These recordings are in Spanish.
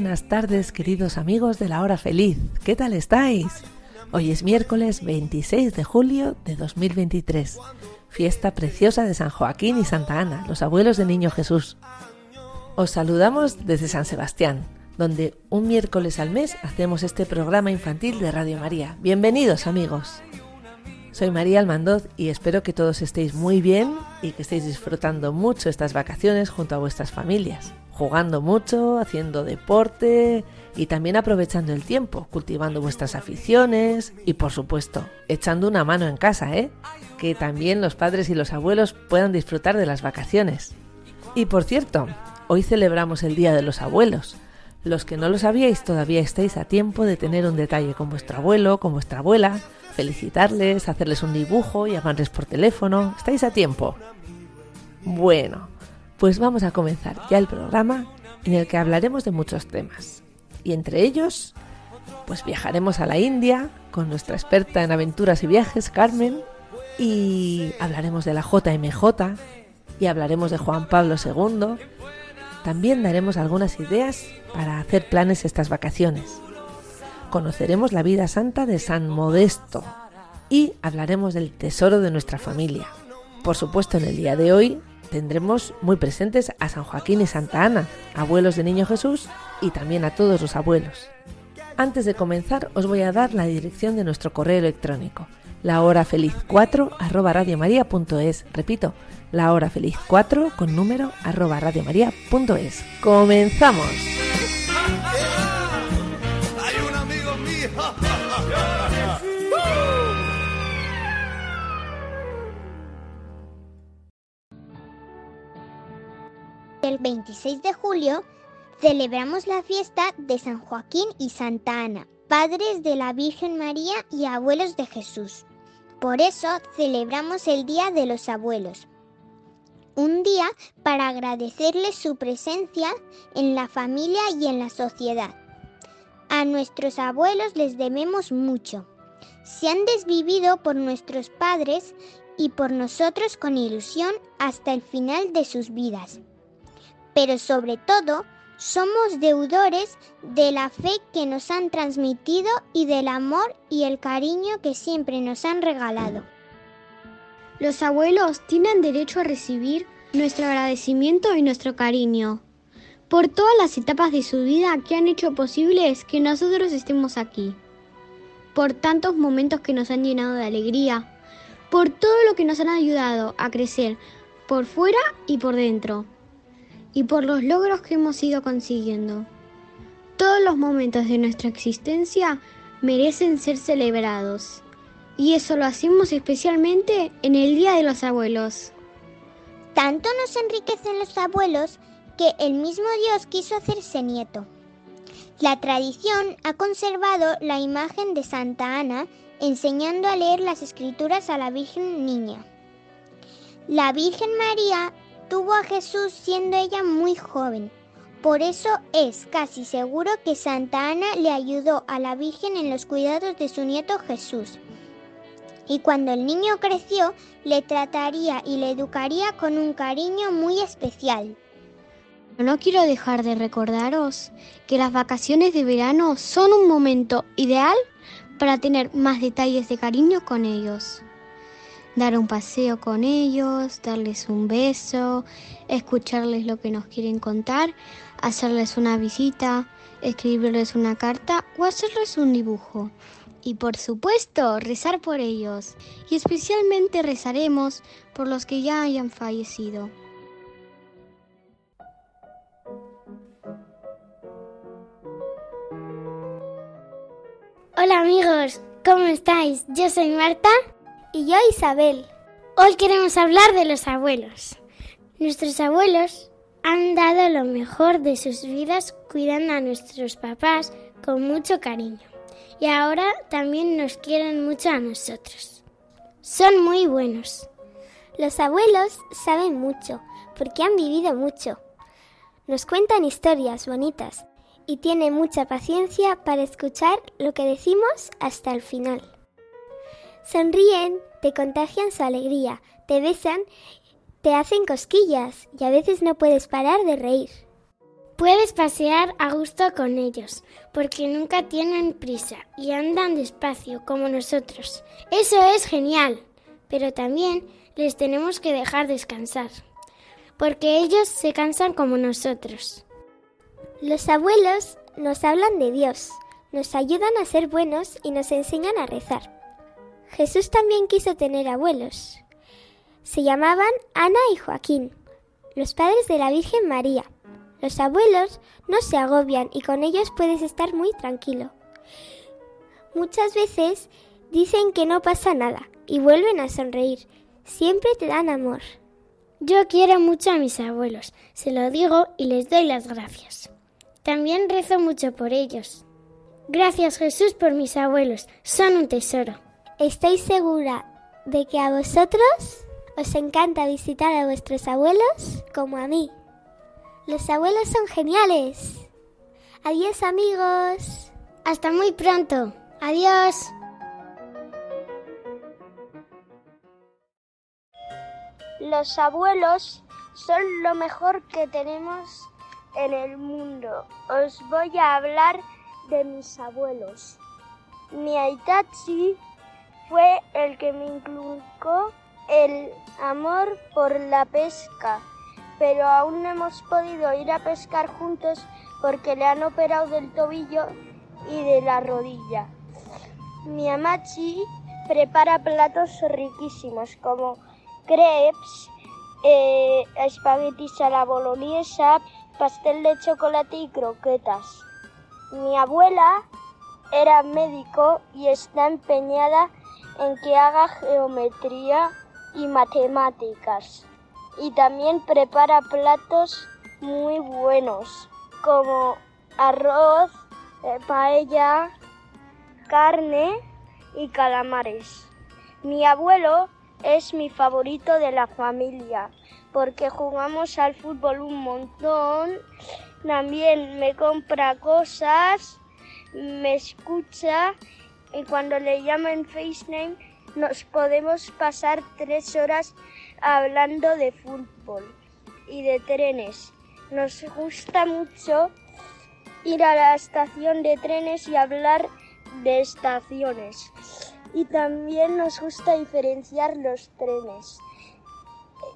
Buenas tardes queridos amigos de la hora feliz. ¿Qué tal estáis? Hoy es miércoles 26 de julio de 2023, fiesta preciosa de San Joaquín y Santa Ana, los abuelos de Niño Jesús. Os saludamos desde San Sebastián, donde un miércoles al mes hacemos este programa infantil de Radio María. Bienvenidos amigos. Soy María Almandoz y espero que todos estéis muy bien y que estéis disfrutando mucho estas vacaciones junto a vuestras familias jugando mucho, haciendo deporte y también aprovechando el tiempo, cultivando vuestras aficiones y por supuesto, echando una mano en casa, ¿eh? Que también los padres y los abuelos puedan disfrutar de las vacaciones. Y por cierto, hoy celebramos el Día de los Abuelos. Los que no lo sabíais todavía estáis a tiempo de tener un detalle con vuestro abuelo, con vuestra abuela, felicitarles, hacerles un dibujo, llamarles por teléfono. Estáis a tiempo. Bueno, pues vamos a comenzar ya el programa en el que hablaremos de muchos temas. Y entre ellos, pues viajaremos a la India con nuestra experta en aventuras y viajes, Carmen, y hablaremos de la JMJ y hablaremos de Juan Pablo II. También daremos algunas ideas para hacer planes estas vacaciones. Conoceremos la vida santa de San Modesto y hablaremos del tesoro de nuestra familia. Por supuesto, en el día de hoy tendremos muy presentes a San Joaquín y Santa Ana, abuelos de Niño Jesús, y también a todos los abuelos. Antes de comenzar, os voy a dar la dirección de nuestro correo electrónico, la hora feliz 4 arroba radiomaria.es. Repito, la hora feliz 4 con número arroba radiomaria.es. ¡Comenzamos! El 26 de julio celebramos la fiesta de San Joaquín y Santa Ana, padres de la Virgen María y abuelos de Jesús. Por eso celebramos el Día de los Abuelos. Un día para agradecerles su presencia en la familia y en la sociedad. A nuestros abuelos les debemos mucho. Se han desvivido por nuestros padres y por nosotros con ilusión hasta el final de sus vidas pero sobre todo somos deudores de la fe que nos han transmitido y del amor y el cariño que siempre nos han regalado. Los abuelos tienen derecho a recibir nuestro agradecimiento y nuestro cariño. Por todas las etapas de su vida que han hecho posibles que nosotros estemos aquí, por tantos momentos que nos han llenado de alegría, por todo lo que nos han ayudado a crecer por fuera y por dentro y por los logros que hemos ido consiguiendo. Todos los momentos de nuestra existencia merecen ser celebrados y eso lo hacemos especialmente en el Día de los Abuelos. Tanto nos enriquecen los abuelos que el mismo Dios quiso hacerse nieto. La tradición ha conservado la imagen de Santa Ana enseñando a leer las escrituras a la Virgen Niña. La Virgen María tuvo a Jesús siendo ella muy joven. Por eso es casi seguro que Santa Ana le ayudó a la Virgen en los cuidados de su nieto Jesús. Y cuando el niño creció, le trataría y le educaría con un cariño muy especial. No quiero dejar de recordaros que las vacaciones de verano son un momento ideal para tener más detalles de cariño con ellos dar un paseo con ellos, darles un beso, escucharles lo que nos quieren contar, hacerles una visita, escribirles una carta o hacerles un dibujo. Y por supuesto, rezar por ellos. Y especialmente rezaremos por los que ya hayan fallecido. Hola amigos, ¿cómo estáis? Yo soy Marta y yo Isabel. Hoy queremos hablar de los abuelos. Nuestros abuelos han dado lo mejor de sus vidas cuidando a nuestros papás, con mucho cariño y ahora también nos quieren mucho a nosotros. Son muy buenos. Los abuelos saben mucho porque han vivido mucho. Nos cuentan historias bonitas y tienen mucha paciencia para escuchar lo que decimos hasta el final. Sonríen, te contagian su alegría, te besan, te hacen cosquillas y a veces no puedes parar de reír. Puedes pasear a gusto con ellos, porque nunca tienen prisa y andan despacio como nosotros. Eso es genial, pero también les tenemos que dejar descansar, porque ellos se cansan como nosotros. Los abuelos nos hablan de Dios, nos ayudan a ser buenos y nos enseñan a rezar. Jesús también quiso tener abuelos. Se llamaban Ana y Joaquín, los padres de la Virgen María. Los abuelos no se agobian y con ellos puedes estar muy tranquilo. Muchas veces dicen que no pasa nada y vuelven a sonreír. Siempre te dan amor. Yo quiero mucho a mis abuelos, se lo digo y les doy las gracias. También rezo mucho por ellos. Gracias Jesús por mis abuelos, son un tesoro. Estoy segura de que a vosotros os encanta visitar a vuestros abuelos como a mí. Los abuelos son geniales. Adiós amigos. Hasta muy pronto. Adiós. Los abuelos son lo mejor que tenemos en el mundo. Os voy a hablar de mis abuelos. Mi Aitachi fue el que me inculcó el amor por la pesca pero aún no hemos podido ir a pescar juntos porque le han operado del tobillo y de la rodilla. Mi amachi prepara platos riquísimos como crepes, eh, espaguetis a la bolognesa, pastel de chocolate y croquetas. Mi abuela era médico y está empeñada en que haga geometría y matemáticas y también prepara platos muy buenos como arroz, eh, paella, carne y calamares. Mi abuelo es mi favorito de la familia porque jugamos al fútbol un montón. También me compra cosas, me escucha y cuando le llaman FaceTime nos podemos pasar tres horas hablando de fútbol y de trenes. Nos gusta mucho ir a la estación de trenes y hablar de estaciones. Y también nos gusta diferenciar los trenes.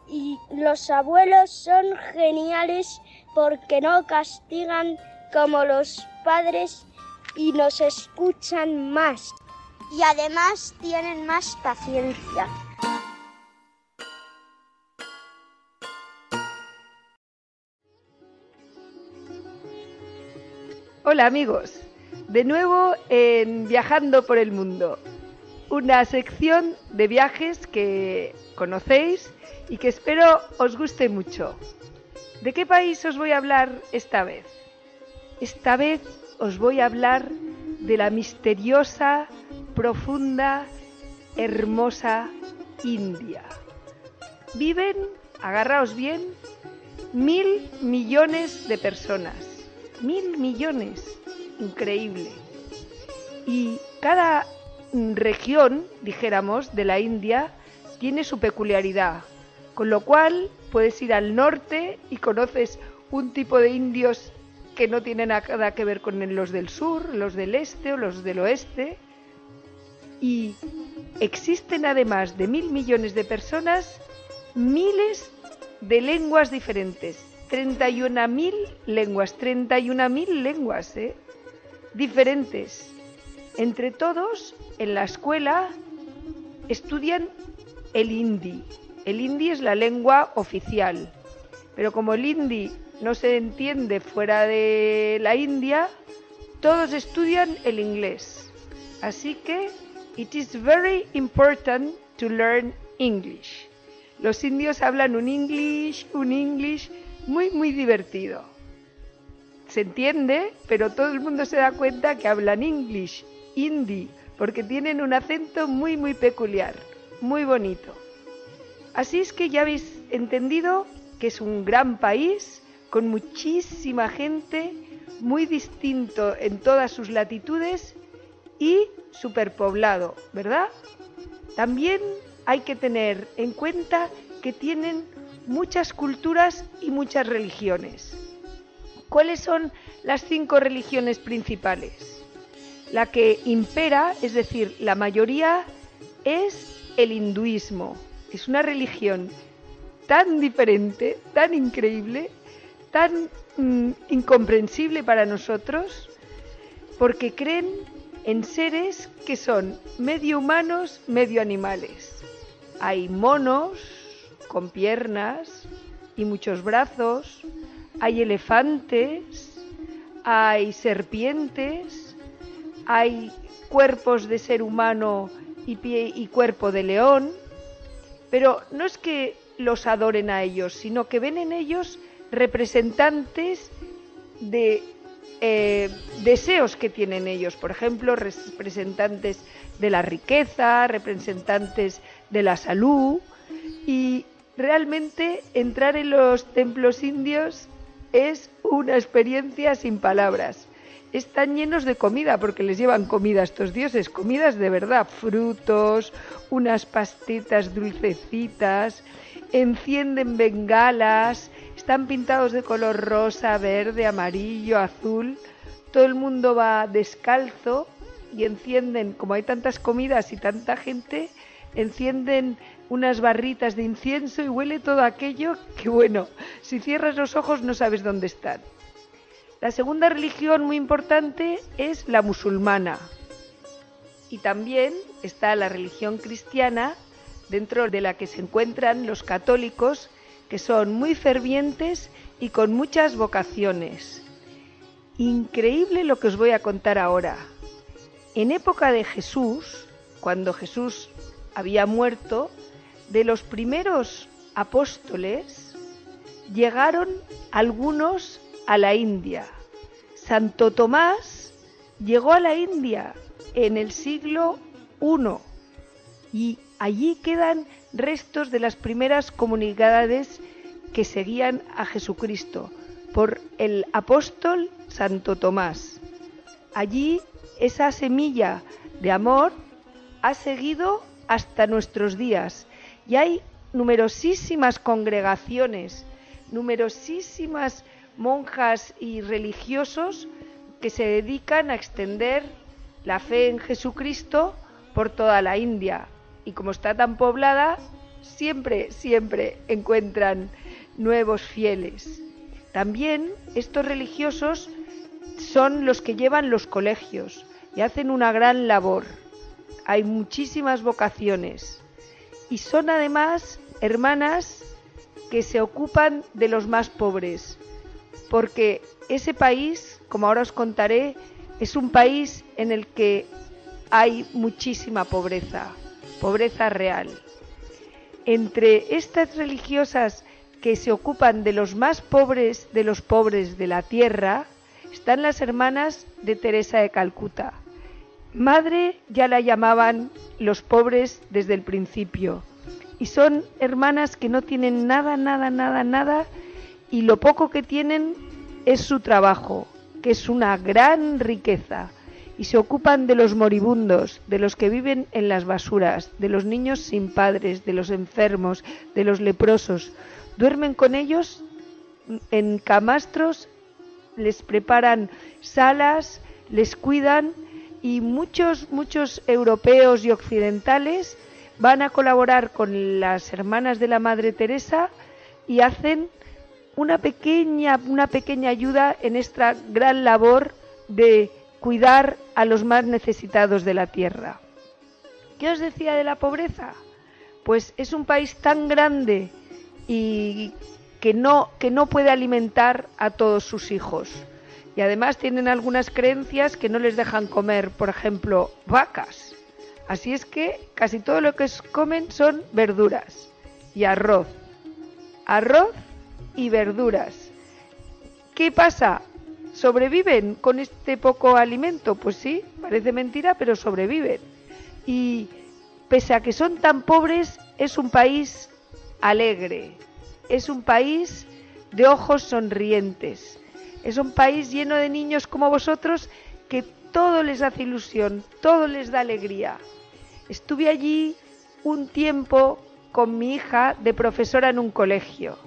Y los abuelos son geniales porque no castigan como los padres y nos escuchan más. Y además tienen más paciencia. Hola amigos, de nuevo en Viajando por el Mundo, una sección de viajes que conocéis y que espero os guste mucho. ¿De qué país os voy a hablar esta vez? Esta vez os voy a hablar de la misteriosa, profunda, hermosa India. Viven, agarraos bien, mil millones de personas mil millones. Increíble. Y cada región, dijéramos, de la India tiene su peculiaridad, con lo cual puedes ir al norte y conoces un tipo de indios que no tienen nada que ver con los del sur, los del este o los del oeste. Y existen además de mil millones de personas miles de lenguas diferentes 31.000 lenguas, 31.000 lenguas ¿eh? diferentes. Entre todos, en la escuela estudian el hindi. El hindi es la lengua oficial, pero como el hindi no se entiende fuera de la India, todos estudian el inglés. Así que it is very important to learn English. Los indios hablan un English, un English muy, muy divertido. se entiende, pero todo el mundo se da cuenta que hablan English, hindi, porque tienen un acento muy, muy peculiar, muy bonito. Así es que ya habéis entendido que es un gran país con muchísima gente, muy distinto en todas sus latitudes y superpoblado, ¿verdad? También hay que tener en cuenta que tienen muchas culturas y muchas religiones. ¿Cuáles son las cinco religiones principales? La que impera, es decir, la mayoría, es el hinduismo. Es una religión tan diferente, tan increíble, tan mm, incomprensible para nosotros, porque creen en seres que son medio humanos, medio animales. Hay monos con piernas y muchos brazos, hay elefantes, hay serpientes, hay cuerpos de ser humano y, pie y cuerpo de león, pero no es que los adoren a ellos, sino que ven en ellos representantes de eh, deseos que tienen ellos, por ejemplo, representantes de la riqueza, representantes de la salud y realmente entrar en los templos indios es una experiencia sin palabras. Están llenos de comida porque les llevan comida a estos dioses, comidas de verdad, frutos, unas pastitas dulcecitas, encienden bengalas, están pintados de color rosa, verde, amarillo, azul. Todo el mundo va descalzo y encienden, como hay tantas comidas y tanta gente, encienden unas barritas de incienso y huele todo aquello que bueno, si cierras los ojos no sabes dónde están. La segunda religión muy importante es la musulmana. Y también está la religión cristiana, dentro de la que se encuentran los católicos, que son muy fervientes y con muchas vocaciones. Increíble lo que os voy a contar ahora. En época de Jesús, cuando Jesús había muerto, de los primeros apóstoles llegaron algunos a la India. Santo Tomás llegó a la India en el siglo I y allí quedan restos de las primeras comunidades que seguían a Jesucristo por el apóstol Santo Tomás. Allí esa semilla de amor ha seguido hasta nuestros días y hay numerosísimas congregaciones, numerosísimas monjas y religiosos que se dedican a extender la fe en Jesucristo por toda la India y como está tan poblada, siempre, siempre encuentran nuevos fieles. También estos religiosos son los que llevan los colegios y hacen una gran labor. Hay muchísimas vocaciones y son además hermanas que se ocupan de los más pobres, porque ese país, como ahora os contaré, es un país en el que hay muchísima pobreza pobreza real. Entre estas religiosas que se ocupan de los más pobres de los pobres de la tierra están las hermanas de Teresa de Calcuta. Madre ya la llamaban los pobres desde el principio y son hermanas que no tienen nada, nada, nada, nada y lo poco que tienen es su trabajo, que es una gran riqueza y se ocupan de los moribundos, de los que viven en las basuras, de los niños sin padres, de los enfermos, de los leprosos. Duermen con ellos en camastros, les preparan salas, les cuidan y muchos, muchos europeos y occidentales van a colaborar con las hermanas de la Madre Teresa y hacen una pequeña, una pequeña ayuda en esta gran labor de cuidar a los más necesitados de la tierra. ¿Qué os decía de la pobreza? Pues es un país tan grande y que no, que no puede alimentar a todos sus hijos. Y además tienen algunas creencias que no les dejan comer, por ejemplo, vacas. Así es que casi todo lo que comen son verduras y arroz. Arroz y verduras. ¿Qué pasa? Sobreviven con este poco alimento. Pues sí, parece mentira, pero sobreviven. Y pese a que son tan pobres, es un país alegre, es un país de ojos sonrientes, es un país lleno de niños como vosotros que todo les hace ilusión, todo les da alegría. Estuve allí un tiempo con mi hija de profesora en un colegio.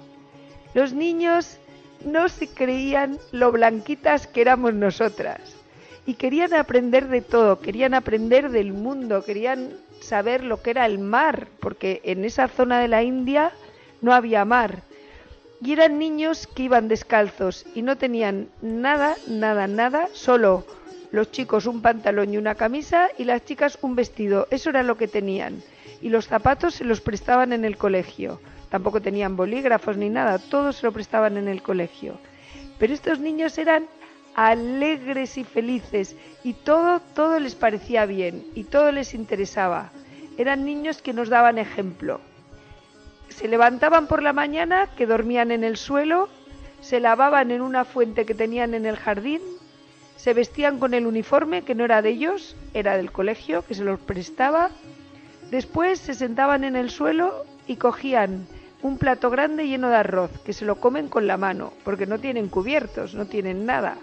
Los niños no se creían lo blanquitas que éramos nosotras y querían aprender de todo, querían aprender del mundo, querían saber lo que era el mar, porque en esa zona de la India no había mar. Y eran niños que iban descalzos y no tenían nada, nada, nada, solo los chicos un pantalón y una camisa y las chicas un vestido. Eso era lo que tenían. Y los zapatos se los prestaban en el colegio. Tampoco tenían bolígrafos ni nada, todo se lo prestaban en el colegio. Pero estos niños eran alegres y felices y todo, todo les parecía bien y todo les interesaba. Eran niños que nos daban ejemplo. Se levantaban por la mañana, que dormían en el suelo, se lavaban en una fuente que tenían en el jardín, se vestían con el uniforme que no era de ellos, era del colegio, que se los prestaba. Después se sentaban en el suelo y cogían un plato grande lleno de arroz, que se lo comen con la mano, porque no tienen cubiertos, no tienen nada.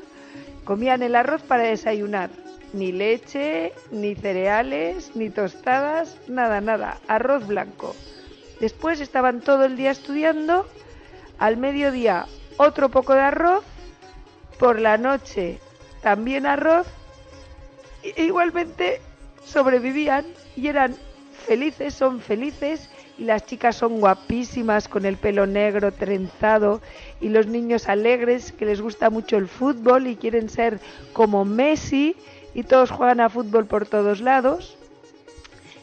Comían el arroz para desayunar. Ni leche, ni cereales, ni tostadas, nada, nada. Arroz blanco. Después estaban todo el día estudiando. Al mediodía otro poco de arroz. Por la noche también arroz. E igualmente sobrevivían y eran felices, son felices y las chicas son guapísimas con el pelo negro trenzado y los niños alegres que les gusta mucho el fútbol y quieren ser como Messi y todos juegan a fútbol por todos lados.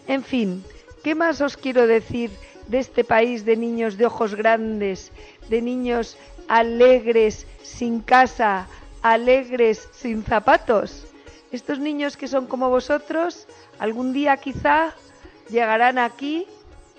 En fin, ¿qué más os quiero decir de este país de niños de ojos grandes, de niños alegres, sin casa, alegres, sin zapatos? Estos niños que son como vosotros, algún día quizá llegarán aquí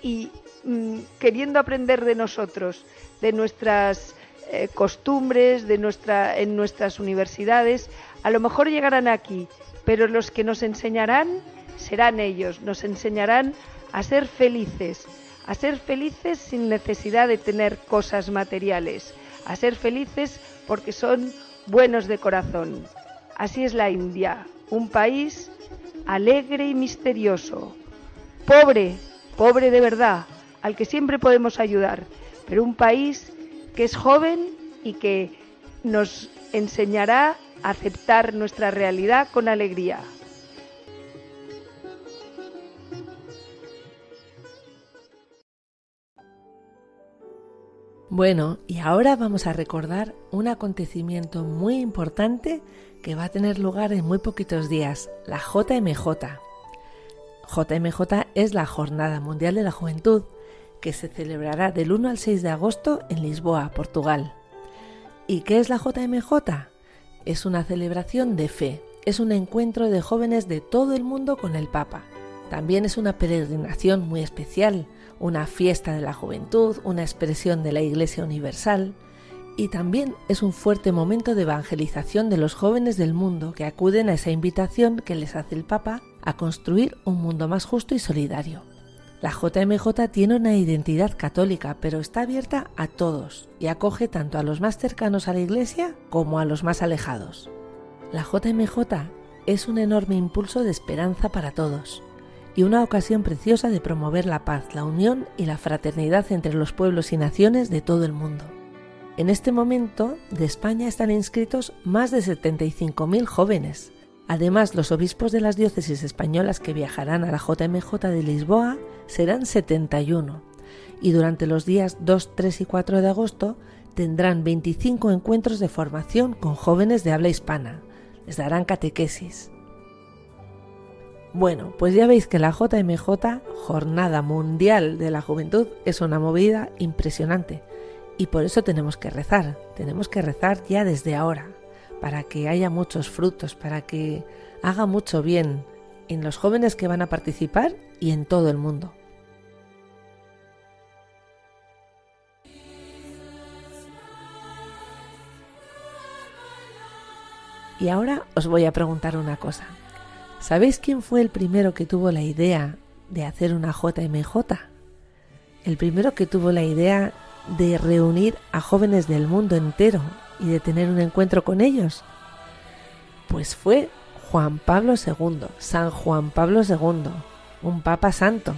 y mm, queriendo aprender de nosotros, de nuestras eh, costumbres, de nuestra, en nuestras universidades, a lo mejor llegarán aquí, pero los que nos enseñarán serán ellos, nos enseñarán a ser felices, a ser felices sin necesidad de tener cosas materiales, a ser felices porque son buenos de corazón. Así es la India, un país alegre y misterioso, pobre pobre de verdad, al que siempre podemos ayudar, pero un país que es joven y que nos enseñará a aceptar nuestra realidad con alegría. Bueno, y ahora vamos a recordar un acontecimiento muy importante que va a tener lugar en muy poquitos días, la JMJ. JMJ es la Jornada Mundial de la Juventud, que se celebrará del 1 al 6 de agosto en Lisboa, Portugal. ¿Y qué es la JMJ? Es una celebración de fe, es un encuentro de jóvenes de todo el mundo con el Papa. También es una peregrinación muy especial, una fiesta de la juventud, una expresión de la Iglesia Universal, y también es un fuerte momento de evangelización de los jóvenes del mundo que acuden a esa invitación que les hace el Papa a construir un mundo más justo y solidario. La JMJ tiene una identidad católica, pero está abierta a todos y acoge tanto a los más cercanos a la Iglesia como a los más alejados. La JMJ es un enorme impulso de esperanza para todos y una ocasión preciosa de promover la paz, la unión y la fraternidad entre los pueblos y naciones de todo el mundo. En este momento de España están inscritos más de 75.000 jóvenes, Además, los obispos de las diócesis españolas que viajarán a la JMJ de Lisboa serán 71 y durante los días 2, 3 y 4 de agosto tendrán 25 encuentros de formación con jóvenes de habla hispana. Les darán catequesis. Bueno, pues ya veis que la JMJ, Jornada Mundial de la Juventud, es una movida impresionante. Y por eso tenemos que rezar, tenemos que rezar ya desde ahora para que haya muchos frutos, para que haga mucho bien en los jóvenes que van a participar y en todo el mundo. Y ahora os voy a preguntar una cosa. ¿Sabéis quién fue el primero que tuvo la idea de hacer una JMJ? El primero que tuvo la idea de reunir a jóvenes del mundo entero y de tener un encuentro con ellos. Pues fue Juan Pablo II, San Juan Pablo II, un papa santo.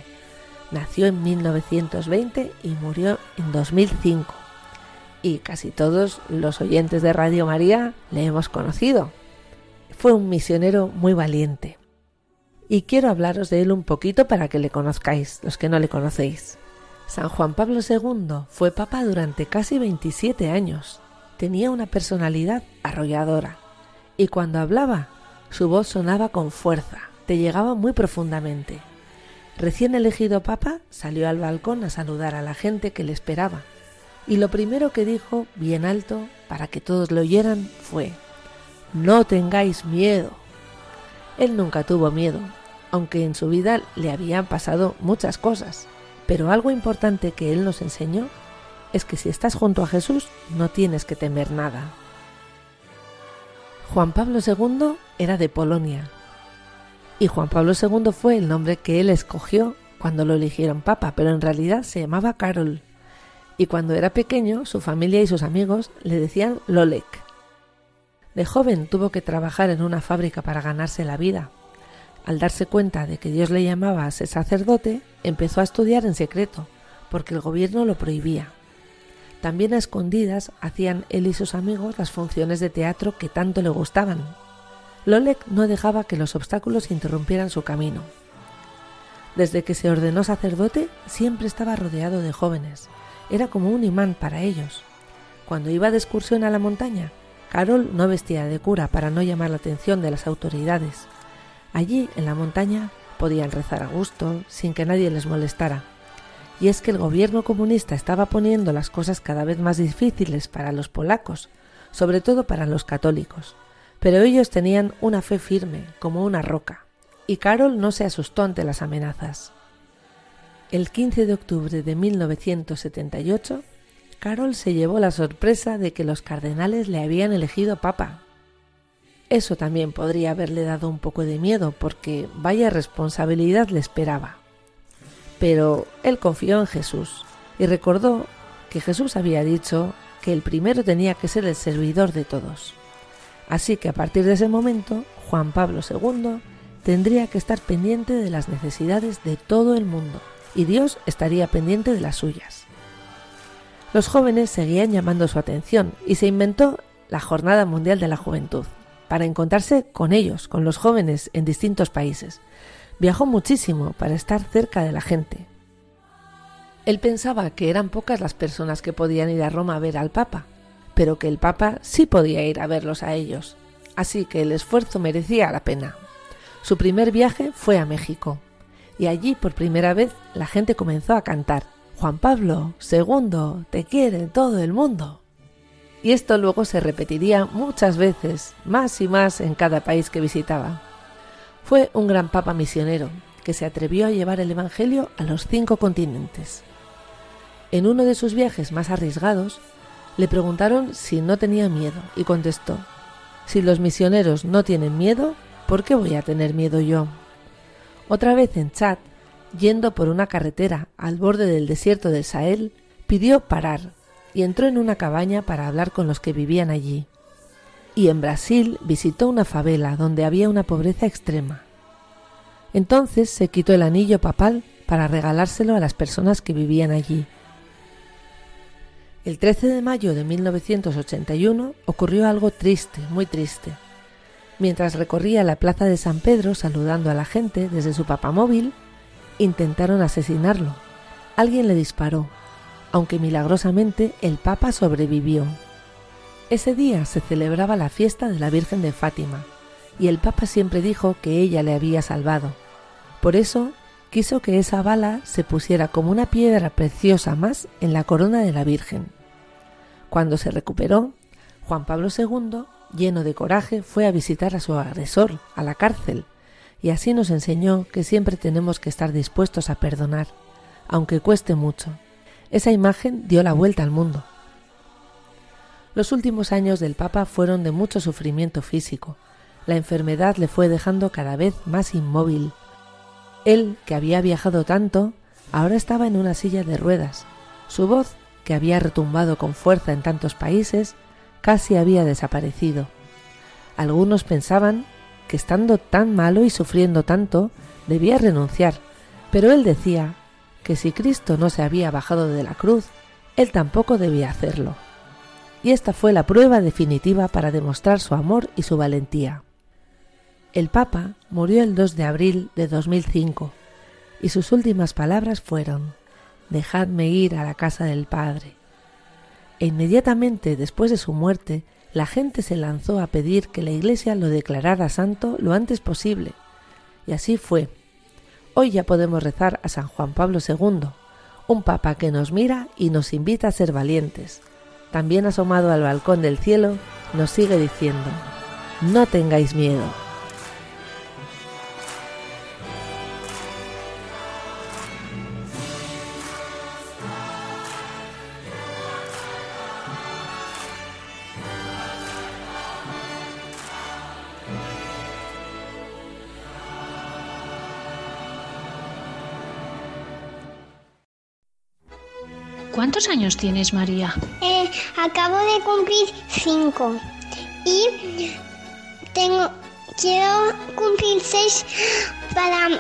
Nació en 1920 y murió en 2005. Y casi todos los oyentes de Radio María le hemos conocido. Fue un misionero muy valiente. Y quiero hablaros de él un poquito para que le conozcáis, los que no le conocéis. San Juan Pablo II fue papa durante casi 27 años. Tenía una personalidad arrolladora y cuando hablaba su voz sonaba con fuerza, te llegaba muy profundamente. Recién elegido papa, salió al balcón a saludar a la gente que le esperaba, y lo primero que dijo, bien alto, para que todos lo oyeran, fue, No tengáis miedo. Él nunca tuvo miedo, aunque en su vida le habían pasado muchas cosas, pero algo importante que él nos enseñó es que si estás junto a Jesús no tienes que temer nada. Juan Pablo II era de Polonia y Juan Pablo II fue el nombre que él escogió cuando lo eligieron papa, pero en realidad se llamaba Karol. Y cuando era pequeño, su familia y sus amigos le decían Lolek. De joven tuvo que trabajar en una fábrica para ganarse la vida. Al darse cuenta de que Dios le llamaba a ser sacerdote, empezó a estudiar en secreto, porque el gobierno lo prohibía. También a escondidas hacían él y sus amigos las funciones de teatro que tanto le gustaban. Lolek no dejaba que los obstáculos interrumpieran su camino. Desde que se ordenó sacerdote, siempre estaba rodeado de jóvenes. Era como un imán para ellos. Cuando iba de excursión a la montaña, Carol no vestía de cura para no llamar la atención de las autoridades. Allí, en la montaña, podían rezar a gusto, sin que nadie les molestara y es que el gobierno comunista estaba poniendo las cosas cada vez más difíciles para los polacos, sobre todo para los católicos. Pero ellos tenían una fe firme, como una roca, y Carol no se asustó ante las amenazas. El 15 de octubre de 1978, Carol se llevó la sorpresa de que los cardenales le habían elegido papa. Eso también podría haberle dado un poco de miedo, porque vaya responsabilidad le esperaba. Pero él confió en Jesús y recordó que Jesús había dicho que el primero tenía que ser el servidor de todos. Así que a partir de ese momento, Juan Pablo II tendría que estar pendiente de las necesidades de todo el mundo y Dios estaría pendiente de las suyas. Los jóvenes seguían llamando su atención y se inventó la Jornada Mundial de la Juventud para encontrarse con ellos, con los jóvenes en distintos países, Viajó muchísimo para estar cerca de la gente. Él pensaba que eran pocas las personas que podían ir a Roma a ver al Papa, pero que el Papa sí podía ir a verlos a ellos, así que el esfuerzo merecía la pena. Su primer viaje fue a México, y allí por primera vez la gente comenzó a cantar Juan Pablo II, te quiere todo el mundo. Y esto luego se repetiría muchas veces, más y más en cada país que visitaba. Fue un gran papa misionero que se atrevió a llevar el Evangelio a los cinco continentes. En uno de sus viajes más arriesgados, le preguntaron si no tenía miedo y contestó, si los misioneros no tienen miedo, ¿por qué voy a tener miedo yo? Otra vez en Chad, yendo por una carretera al borde del desierto del Sahel, pidió parar y entró en una cabaña para hablar con los que vivían allí y en Brasil visitó una favela donde había una pobreza extrema. Entonces se quitó el anillo papal para regalárselo a las personas que vivían allí. El 13 de mayo de 1981 ocurrió algo triste, muy triste. Mientras recorría la plaza de San Pedro saludando a la gente desde su papamóvil, intentaron asesinarlo. Alguien le disparó, aunque milagrosamente el Papa sobrevivió. Ese día se celebraba la fiesta de la Virgen de Fátima, y el Papa siempre dijo que ella le había salvado. Por eso quiso que esa bala se pusiera como una piedra preciosa más en la corona de la Virgen. Cuando se recuperó, Juan Pablo II, lleno de coraje, fue a visitar a su agresor, a la cárcel, y así nos enseñó que siempre tenemos que estar dispuestos a perdonar, aunque cueste mucho. Esa imagen dio la vuelta al mundo. Los últimos años del Papa fueron de mucho sufrimiento físico. La enfermedad le fue dejando cada vez más inmóvil. Él, que había viajado tanto, ahora estaba en una silla de ruedas. Su voz, que había retumbado con fuerza en tantos países, casi había desaparecido. Algunos pensaban que estando tan malo y sufriendo tanto, debía renunciar, pero él decía que si Cristo no se había bajado de la cruz, él tampoco debía hacerlo y esta fue la prueba definitiva para demostrar su amor y su valentía. El Papa murió el 2 de abril de 2005 y sus últimas palabras fueron Dejadme ir a la casa del Padre. E inmediatamente después de su muerte, la gente se lanzó a pedir que la Iglesia lo declarara santo lo antes posible. Y así fue. Hoy ya podemos rezar a San Juan Pablo II, un papa que nos mira y nos invita a ser valientes, también asomado al balcón del cielo, nos sigue diciendo, no tengáis miedo. ¿Cuántos años tienes, María? Eh, acabo de cumplir cinco y tengo quiero cumplir seis para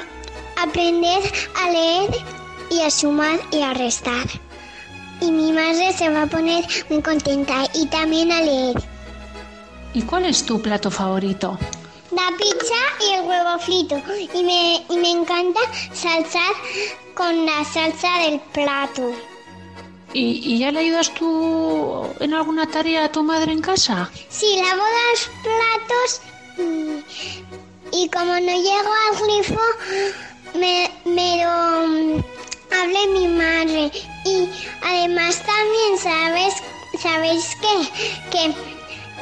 aprender a leer y a sumar y a restar. Y mi madre se va a poner muy contenta y también a leer. ¿Y cuál es tu plato favorito? La pizza y el huevo frito. Y me, y me encanta salsar con la salsa del plato. ¿Y, ya le ayudas tú en alguna tarea a tu madre en casa? Sí, lavo los platos y, como no llego al grifo, me, me lo mm, hable mi madre. Y además también, ¿sabes? ¿Sabéis qué? Que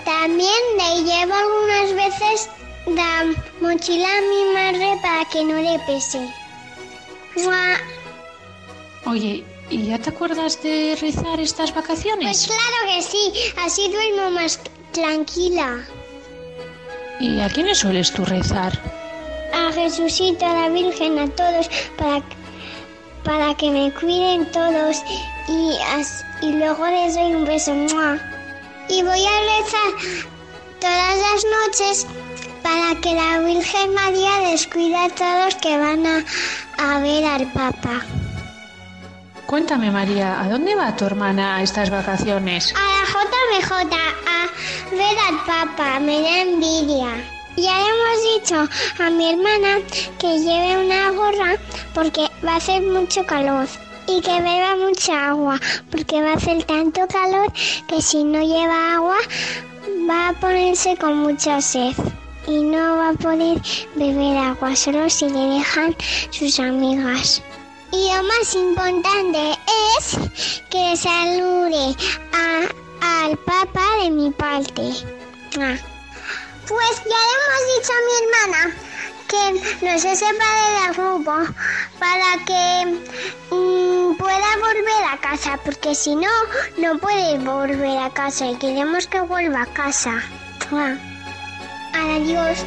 también le llevo algunas veces la mochila a mi madre para que no le pese. Oye, ¿Y ya te acuerdas de rezar estas vacaciones? Pues claro que sí, así duermo más tranquila. ¿Y a quiénes sueles tú rezar? A Jesucito, a la Virgen, a todos, para, para que me cuiden todos y, y luego les doy un beso. Y voy a rezar todas las noches para que la Virgen María descuide a todos que van a, a ver al Papa. Cuéntame, María, ¿a dónde va tu hermana estas vacaciones? A la JMJ, a ver al Papa, me da envidia. Ya le hemos dicho a mi hermana que lleve una gorra porque va a hacer mucho calor y que beba mucha agua porque va a hacer tanto calor que si no lleva agua va a ponerse con mucha sed y no va a poder beber agua solo si le dejan sus amigas. Y lo más importante es que salude al papá de mi parte. Ah. Pues ya le hemos dicho a mi hermana que no se separe del grupo para que mm, pueda volver a casa, porque si no, no puede volver a casa y queremos que vuelva a casa. Ah. Adiós.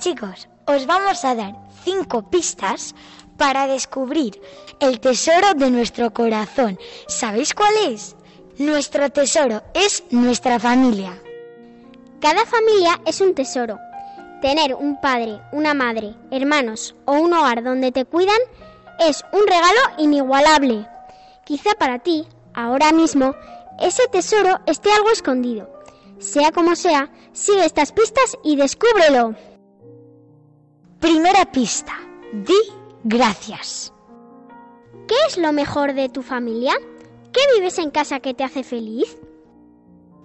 Chicos, os vamos a dar cinco pistas para descubrir el tesoro de nuestro corazón. ¿Sabéis cuál es? Nuestro tesoro es nuestra familia. Cada familia es un tesoro. Tener un padre, una madre, hermanos o un hogar donde te cuidan es un regalo inigualable. Quizá para ti, ahora mismo, ese tesoro esté algo escondido. Sea como sea, sigue estas pistas y descúbrelo. Primera pista. Di gracias. ¿Qué es lo mejor de tu familia? ¿Qué vives en casa que te hace feliz?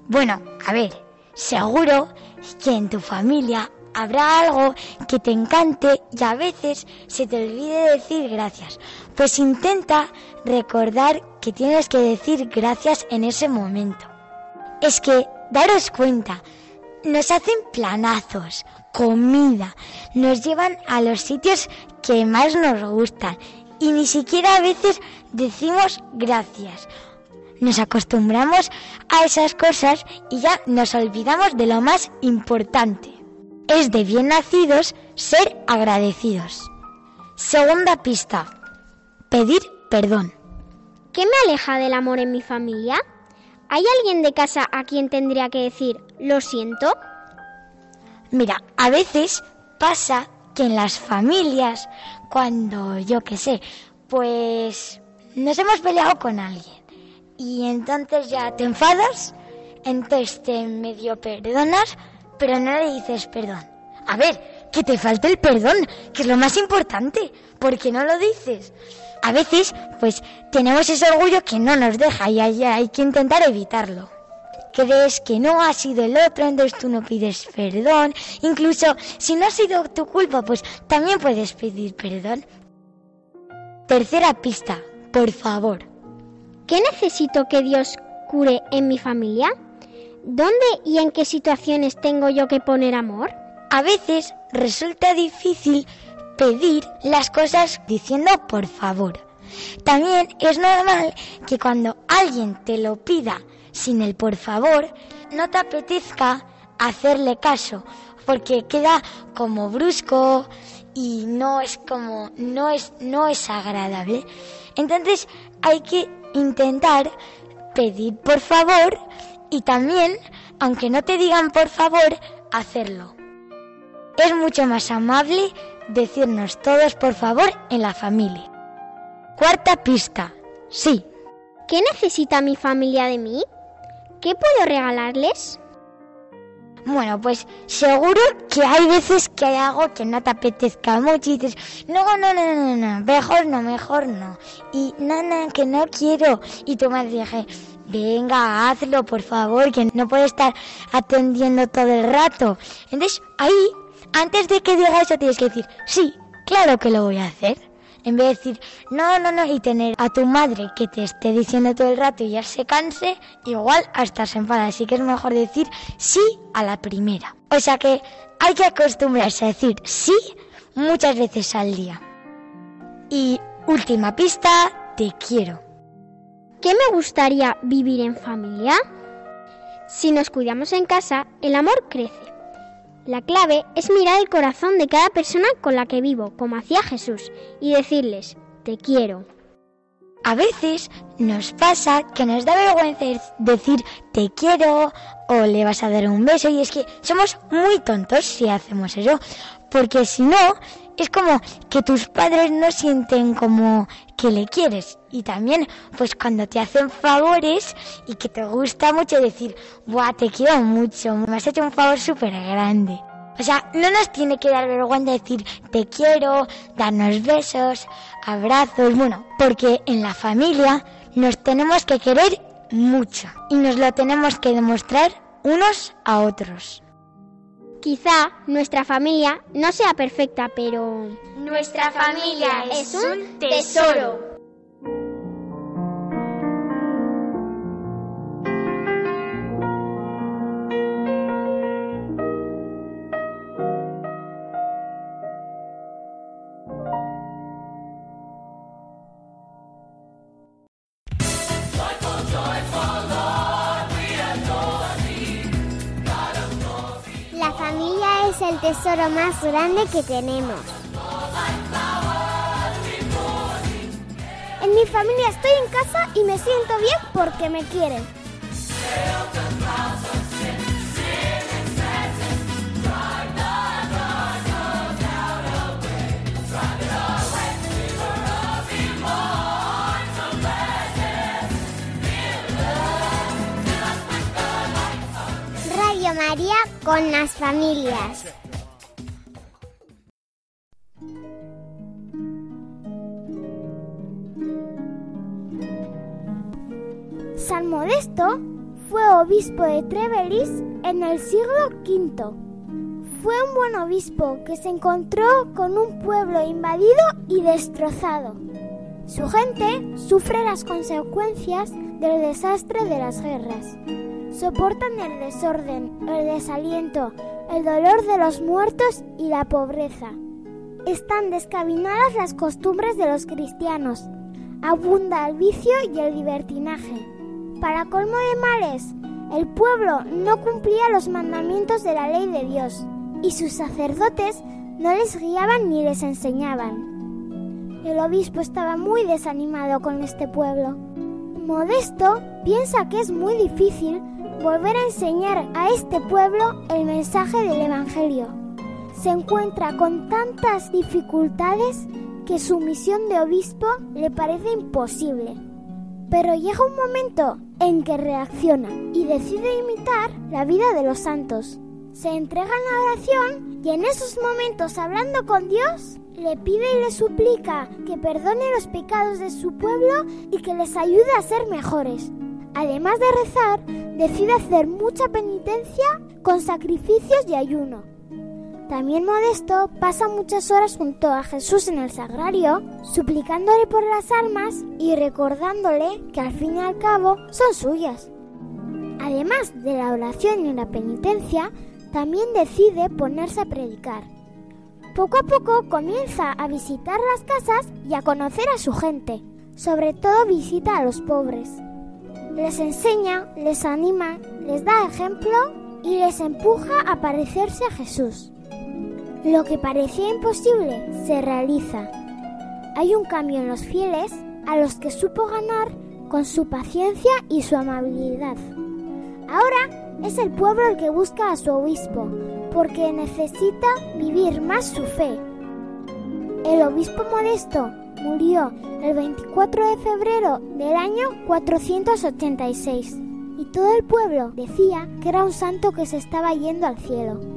Bueno, a ver, seguro que en tu familia habrá algo que te encante y a veces se te olvide decir gracias. Pues intenta recordar que tienes que decir gracias en ese momento. Es que, daros cuenta, nos hacen planazos, comida, nos llevan a los sitios que más nos gustan y ni siquiera a veces decimos gracias. Nos acostumbramos a esas cosas y ya nos olvidamos de lo más importante. Es de bien nacidos ser agradecidos. Segunda pista. Pedir perdón. ¿Qué me aleja del amor en mi familia? ¿Hay alguien de casa a quien tendría que decir lo siento? Mira, a veces pasa que en las familias, cuando yo qué sé, pues nos hemos peleado con alguien y entonces ya te enfadas, entonces te medio perdonas, pero no le dices perdón. A ver, que te falte el perdón, que es lo más importante, porque no lo dices. A veces, pues tenemos ese orgullo que no nos deja y hay, hay que intentar evitarlo. Crees que no ha sido el otro, entonces tú no pides perdón. Incluso si no ha sido tu culpa, pues también puedes pedir perdón. Tercera pista, por favor. ¿Qué necesito que Dios cure en mi familia? ¿Dónde y en qué situaciones tengo yo que poner amor? A veces resulta difícil pedir las cosas diciendo por favor. También es normal que cuando alguien te lo pida sin el por favor, no te apetezca hacerle caso, porque queda como brusco y no es como no es no es agradable. Entonces hay que intentar pedir por favor y también, aunque no te digan por favor, hacerlo. Es mucho más amable decirnos todos por favor en la familia. Cuarta pista. Sí. ¿Qué necesita mi familia de mí? ¿Qué puedo regalarles? Bueno, pues seguro que hay veces que hay algo que no te apetezca mucho y dices, no, no, no, no, no, mejor no, mejor no. Y nana, que no quiero. Y tu madre dije, venga, hazlo, por favor, que no puedo estar atendiendo todo el rato. Entonces, ahí, antes de que diga eso, tienes que decir, sí, claro que lo voy a hacer. En vez de decir, no, no, no, y tener a tu madre que te esté diciendo todo el rato y ya se canse, igual hasta se enfada. Así que es mejor decir sí a la primera. O sea que hay que acostumbrarse a decir sí muchas veces al día. Y última pista, te quiero. ¿Qué me gustaría vivir en familia? Si nos cuidamos en casa, el amor crece. La clave es mirar el corazón de cada persona con la que vivo, como hacía Jesús, y decirles, te quiero. A veces nos pasa que nos da vergüenza decir te quiero o le vas a dar un beso y es que somos muy tontos si hacemos eso, porque si no, es como que tus padres no sienten como que le quieres y también pues cuando te hacen favores y que te gusta mucho decir, buah, te quiero mucho, me has hecho un favor súper grande. O sea, no nos tiene que dar vergüenza decir te quiero, darnos besos, abrazos, bueno, porque en la familia nos tenemos que querer mucho y nos lo tenemos que demostrar unos a otros. Quizá nuestra familia no sea perfecta, pero... Nuestra familia es un tesoro. Tesoro más grande que tenemos. En mi familia estoy en casa y me siento bien porque me quieren. Radio María con las familias. Fue obispo de Treveris en el siglo V. Fue un buen obispo que se encontró con un pueblo invadido y destrozado. Su gente sufre las consecuencias del desastre de las guerras. Soportan el desorden, el desaliento, el dolor de los muertos y la pobreza. Están descabinadas las costumbres de los cristianos. Abunda el vicio y el libertinaje. Para colmo de males, el pueblo no cumplía los mandamientos de la ley de Dios y sus sacerdotes no les guiaban ni les enseñaban. El obispo estaba muy desanimado con este pueblo. Modesto piensa que es muy difícil volver a enseñar a este pueblo el mensaje del Evangelio. Se encuentra con tantas dificultades que su misión de obispo le parece imposible. Pero llega un momento en que reacciona y decide imitar la vida de los santos. Se entrega en la oración y en esos momentos hablando con Dios, le pide y le suplica que perdone los pecados de su pueblo y que les ayude a ser mejores. Además de rezar, decide hacer mucha penitencia con sacrificios y ayuno. También Modesto pasa muchas horas junto a Jesús en el sagrario, suplicándole por las almas y recordándole que al fin y al cabo son suyas. Además de la oración y la penitencia, también decide ponerse a predicar. Poco a poco comienza a visitar las casas y a conocer a su gente. Sobre todo visita a los pobres. Les enseña, les anima, les da ejemplo y les empuja a parecerse a Jesús. Lo que parecía imposible se realiza. Hay un cambio en los fieles a los que supo ganar con su paciencia y su amabilidad. Ahora es el pueblo el que busca a su obispo, porque necesita vivir más su fe. El obispo modesto murió el 24 de febrero del año 486 y todo el pueblo decía que era un santo que se estaba yendo al cielo.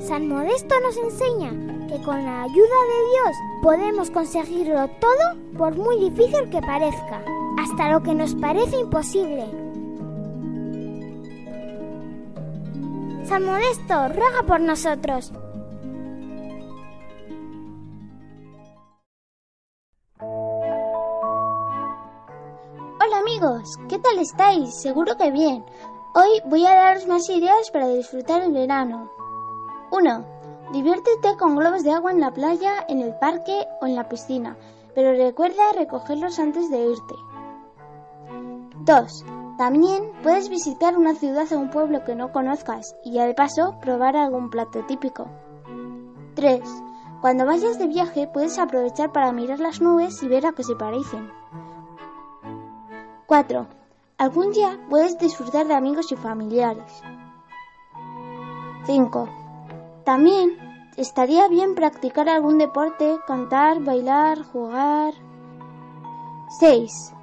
San Modesto nos enseña que con la ayuda de Dios podemos conseguirlo todo por muy difícil que parezca, hasta lo que nos parece imposible. San Modesto, ruega por nosotros. Hola amigos, ¿qué tal estáis? Seguro que bien. Hoy voy a daros más ideas para disfrutar el verano. 1. Diviértete con globos de agua en la playa, en el parque o en la piscina, pero recuerda recogerlos antes de irte. 2. También puedes visitar una ciudad o un pueblo que no conozcas y al paso probar algún plato típico. 3. Cuando vayas de viaje puedes aprovechar para mirar las nubes y ver a qué se parecen. 4. Algún día puedes disfrutar de amigos y familiares. 5. También estaría bien practicar algún deporte, cantar, bailar, jugar. 6.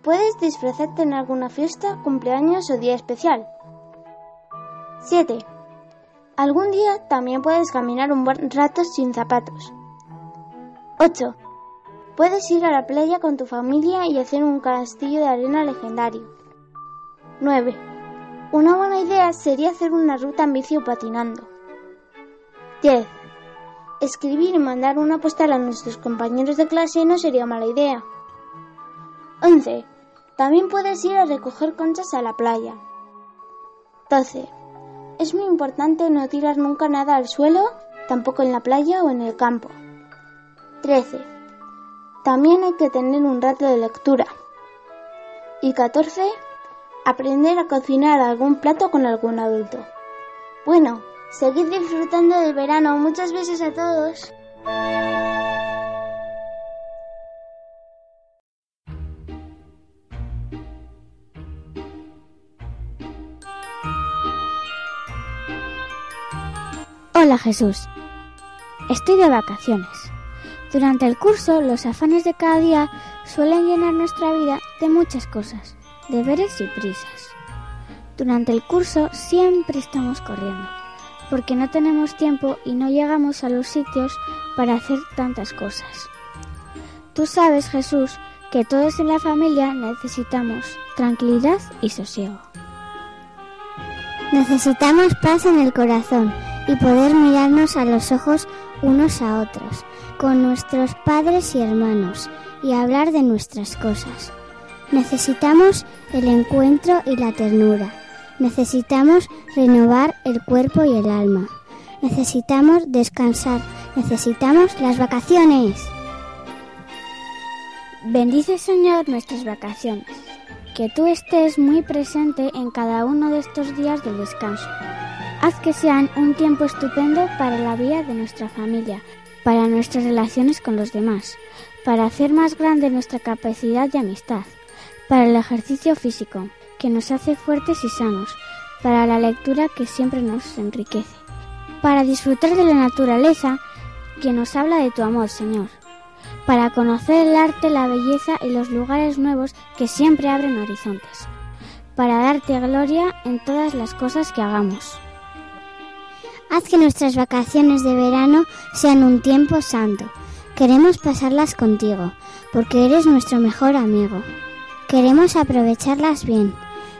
Puedes disfrazarte en alguna fiesta, cumpleaños o día especial. 7. Algún día también puedes caminar un buen rato sin zapatos. 8. Puedes ir a la playa con tu familia y hacer un castillo de arena legendario. 9. Una buena idea sería hacer una ruta en bici patinando. 10. Escribir y mandar una postal a nuestros compañeros de clase no sería mala idea. 11. También puedes ir a recoger conchas a la playa. 12. Es muy importante no tirar nunca nada al suelo, tampoco en la playa o en el campo. 13. También hay que tener un rato de lectura. Y 14. Aprender a cocinar algún plato con algún adulto. Bueno, seguid disfrutando del verano. Muchas veces a todos. Hola Jesús. Estoy de vacaciones. Durante el curso, los afanes de cada día suelen llenar nuestra vida de muchas cosas, deberes y prisas. Durante el curso siempre estamos corriendo, porque no tenemos tiempo y no llegamos a los sitios para hacer tantas cosas. Tú sabes, Jesús, que todos en la familia necesitamos tranquilidad y sosiego. Necesitamos paz en el corazón y poder mirarnos a los ojos unos a otros, con nuestros padres y hermanos, y hablar de nuestras cosas. Necesitamos el encuentro y la ternura. Necesitamos renovar el cuerpo y el alma. Necesitamos descansar. Necesitamos las vacaciones. Bendice Señor nuestras vacaciones. Que tú estés muy presente en cada uno de estos días del descanso. Haz que sean un tiempo estupendo para la vida de nuestra familia, para nuestras relaciones con los demás, para hacer más grande nuestra capacidad de amistad, para el ejercicio físico, que nos hace fuertes y sanos, para la lectura que siempre nos enriquece, para disfrutar de la naturaleza que nos habla de tu amor, Señor, para conocer el arte, la belleza y los lugares nuevos que siempre abren horizontes, para darte gloria en todas las cosas que hagamos. Haz que nuestras vacaciones de verano sean un tiempo santo. Queremos pasarlas contigo, porque eres nuestro mejor amigo. Queremos aprovecharlas bien.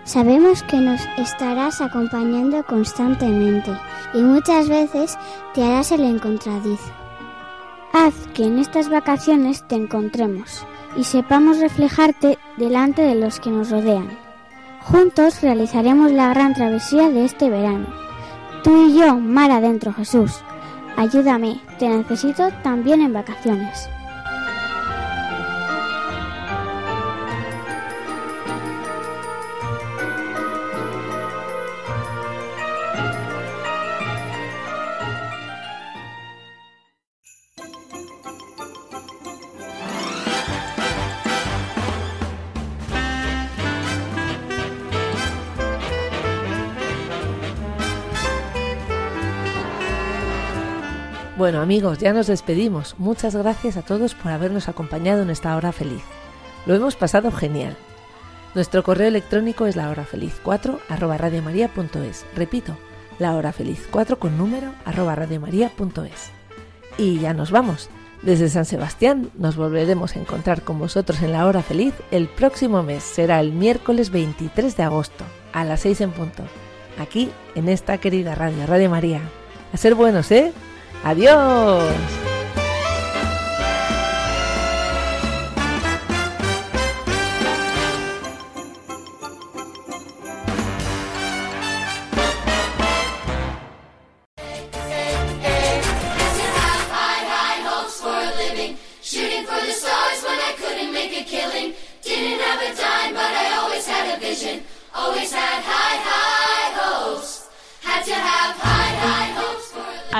Sabemos que nos estarás acompañando constantemente y muchas veces te harás el encontradizo. Haz que en estas vacaciones te encontremos y sepamos reflejarte delante de los que nos rodean. Juntos realizaremos la gran travesía de este verano. Tú y yo, mar adentro, Jesús. Ayúdame, te necesito también en vacaciones. Bueno amigos, ya nos despedimos. Muchas gracias a todos por habernos acompañado en esta hora feliz. Lo hemos pasado genial. Nuestro correo electrónico es lahorafeliz4 arroba radiomaria.es. Repito, lahorafeliz4 con número arroba radiomaria.es. Y ya nos vamos. Desde San Sebastián nos volveremos a encontrar con vosotros en la hora feliz el próximo mes. Será el miércoles 23 de agosto, a las 6 en punto. Aquí, en esta querida radio, Radio María. A ser buenos, ¿eh? Adiós.